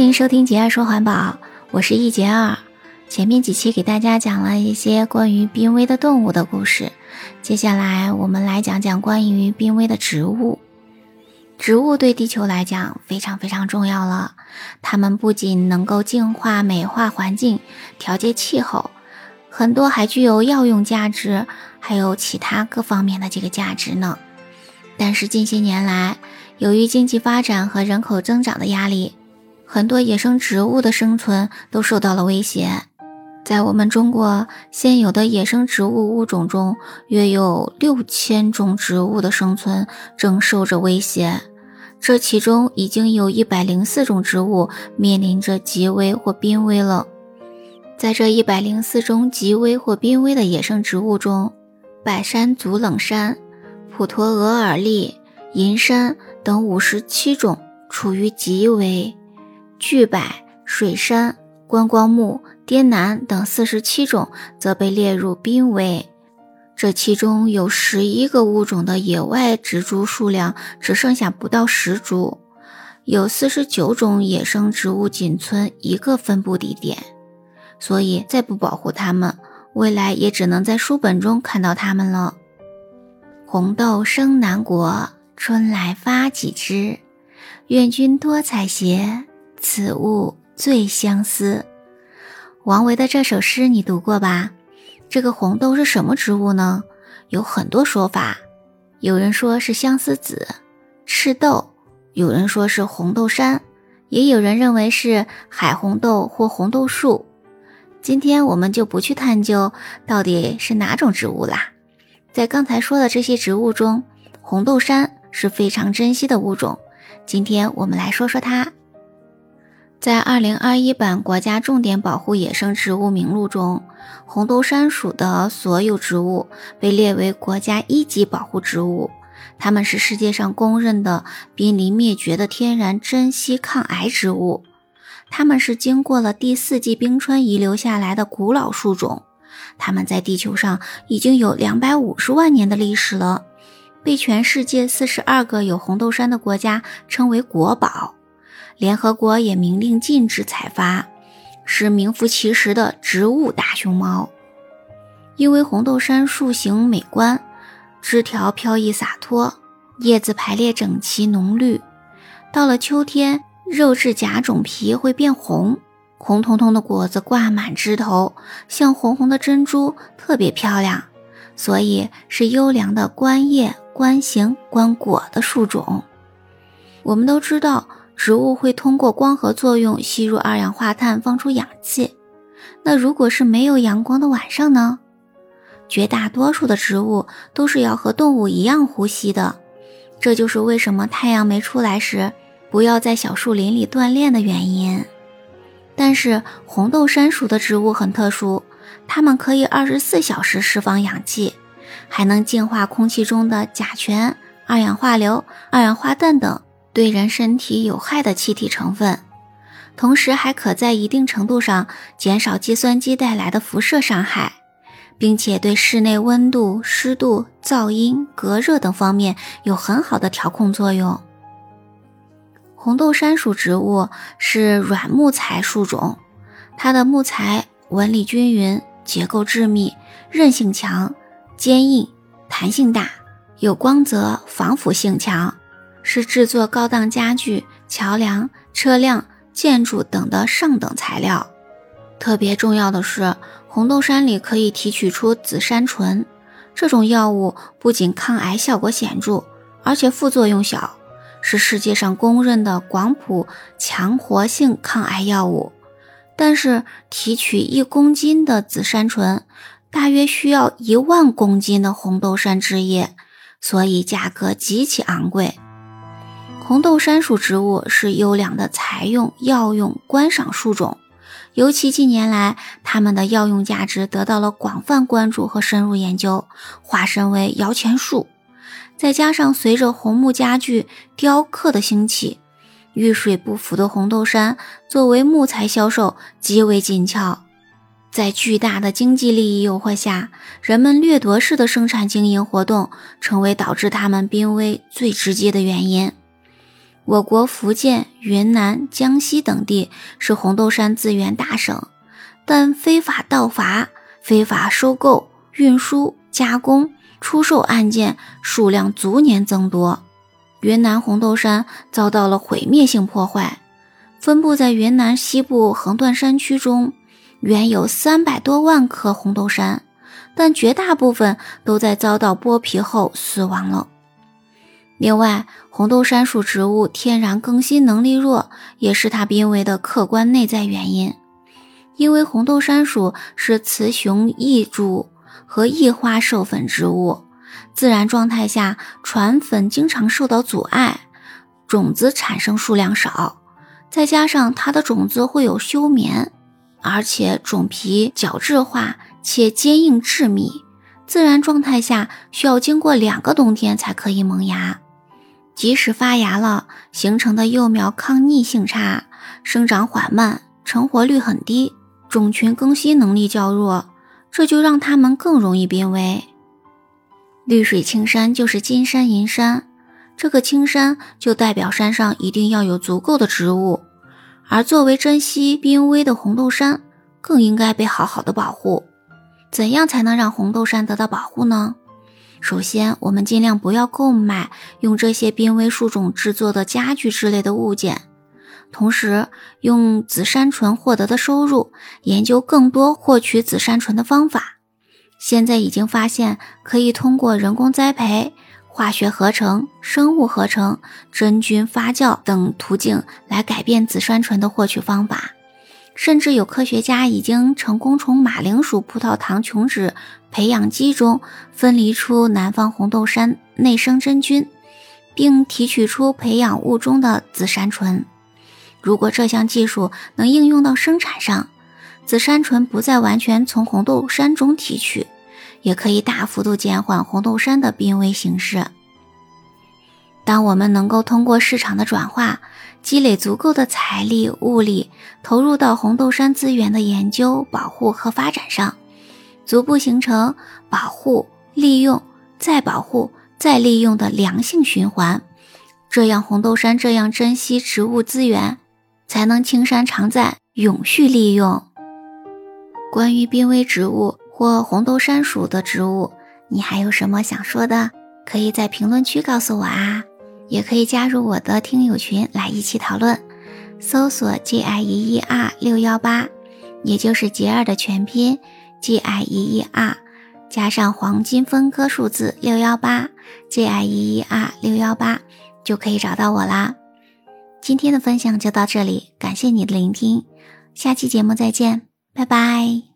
欢迎收听杰二说环保，我是易杰二。前面几期给大家讲了一些关于濒危的动物的故事，接下来我们来讲讲关于濒危的植物。植物对地球来讲非常非常重要了，它们不仅能够净化、美化环境、调节气候，很多还具有药用价值，还有其他各方面的这个价值呢。但是近些年来，由于经济发展和人口增长的压力，很多野生植物的生存都受到了威胁。在我们中国现有的野生植物物种中，约有六千种植物的生存正受着威胁。这其中已经有一百零四种植物面临着极危或濒危了。在这一百零四种极危或濒危的野生植物中，百山足冷杉、普陀额尔栎、银杉等五十七种处于极危。巨柏、水杉、观光木、滇南等四十七种则被列入濒危。这其中有十一个物种的野外植株数量只剩下不到十株，有四十九种野生植物仅存一个分布地点。所以，再不保护它们，未来也只能在书本中看到它们了。红豆生南国，春来发几枝。愿君多采撷。此物最相思。王维的这首诗你读过吧？这个红豆是什么植物呢？有很多说法，有人说是相思子、赤豆，有人说是红豆杉，也有人认为是海红豆或红豆树。今天我们就不去探究到底是哪种植物啦。在刚才说的这些植物中，红豆杉是非常珍稀的物种。今天我们来说说它。在二零二一版国家重点保护野生植物名录中，红豆杉属的所有植物被列为国家一级保护植物。它们是世界上公认的濒临灭绝的天然珍稀抗癌植物。它们是经过了第四纪冰川遗留下来的古老树种。它们在地球上已经有两百五十万年的历史了，被全世界四十二个有红豆杉的国家称为国宝。联合国也明令禁止采伐，是名副其实的植物大熊猫。因为红豆杉树形美观，枝条飘逸洒脱，叶子排列整齐浓绿。到了秋天，肉质甲种皮会变红，红彤彤的果子挂满枝头，像红红的珍珠，特别漂亮，所以是优良的观叶、观形、观果的树种。我们都知道。植物会通过光合作用吸入二氧化碳，放出氧气。那如果是没有阳光的晚上呢？绝大多数的植物都是要和动物一样呼吸的。这就是为什么太阳没出来时，不要在小树林里锻炼的原因。但是红豆杉属的植物很特殊，它们可以二十四小时释放氧气，还能净化空气中的甲醛、二氧化硫、二氧化氮等。对人身体有害的气体成分，同时还可在一定程度上减少计算机带来的辐射伤害，并且对室内温度、湿度、噪音、隔热等方面有很好的调控作用。红豆杉属植物是软木材树种，它的木材纹理均匀，结构致密，韧性强，坚硬，弹性大，有光泽，防腐性强。是制作高档家具、桥梁、车辆、建筑等的上等材料。特别重要的是，红豆杉里可以提取出紫杉醇，这种药物不仅抗癌效果显著，而且副作用小，是世界上公认的广谱强活性抗癌药物。但是，提取一公斤的紫杉醇，大约需要一万公斤的红豆杉枝叶，所以价格极其昂贵。红豆杉属植物是优良的材用、药用、观赏树种，尤其近年来，它们的药用价值得到了广泛关注和深入研究，化身为摇钱树。再加上随着红木家具、雕刻的兴起，遇水不腐的红豆杉作为木材销售极为紧俏。在巨大的经济利益诱惑下，人们掠夺式的生产经营活动成为导致它们濒危最直接的原因。我国福建、云南、江西等地是红豆杉资源大省，但非法盗伐、非法收购、运输、加工、出售案件数量逐年增多。云南红豆杉遭到了毁灭性破坏，分布在云南西部横断山区中，原有三百多万棵红豆杉，但绝大部分都在遭到剥皮后死亡了。另外，红豆杉属植物天然更新能力弱，也是它濒危的客观内在原因。因为红豆杉属是雌雄异株和异花授粉植物，自然状态下传粉经常受到阻碍，种子产生数量少，再加上它的种子会有休眠，而且种皮角质化且坚硬致密，自然状态下需要经过两个冬天才可以萌芽。即使发芽了，形成的幼苗抗逆性差，生长缓慢，成活率很低，种群更新能力较弱，这就让它们更容易濒危。绿水青山就是金山银山，这个青山就代表山上一定要有足够的植物，而作为珍稀濒危的红豆杉，更应该被好好的保护。怎样才能让红豆杉得到保护呢？首先，我们尽量不要购买用这些濒危树种制作的家具之类的物件。同时，用紫杉醇获得的收入，研究更多获取紫杉醇的方法。现在已经发现，可以通过人工栽培、化学合成、生物合成、真菌发酵等途径来改变紫杉醇的获取方法。甚至有科学家已经成功从马铃薯葡萄糖琼脂培养基中分离出南方红豆杉内生真菌，并提取出培养物中的紫杉醇。如果这项技术能应用到生产上，紫杉醇不再完全从红豆杉中提取，也可以大幅度减缓红豆杉的濒危形势。当我们能够通过市场的转化，积累足够的财力物力，投入到红豆杉资源的研究、保护和发展上，逐步形成保护、利用、再保护、再利用的良性循环，这样红豆杉这样珍稀植物资源才能青山常在、永续利用。关于濒危植物或红豆杉属的植物，你还有什么想说的？可以在评论区告诉我啊！也可以加入我的听友群来一起讨论，搜索 G I E E R 六幺八，也就是杰儿的全拼 G I E E R 加上黄金分割数字六幺八 G I E E R 六幺八就可以找到我啦。今天的分享就到这里，感谢你的聆听，下期节目再见，拜拜。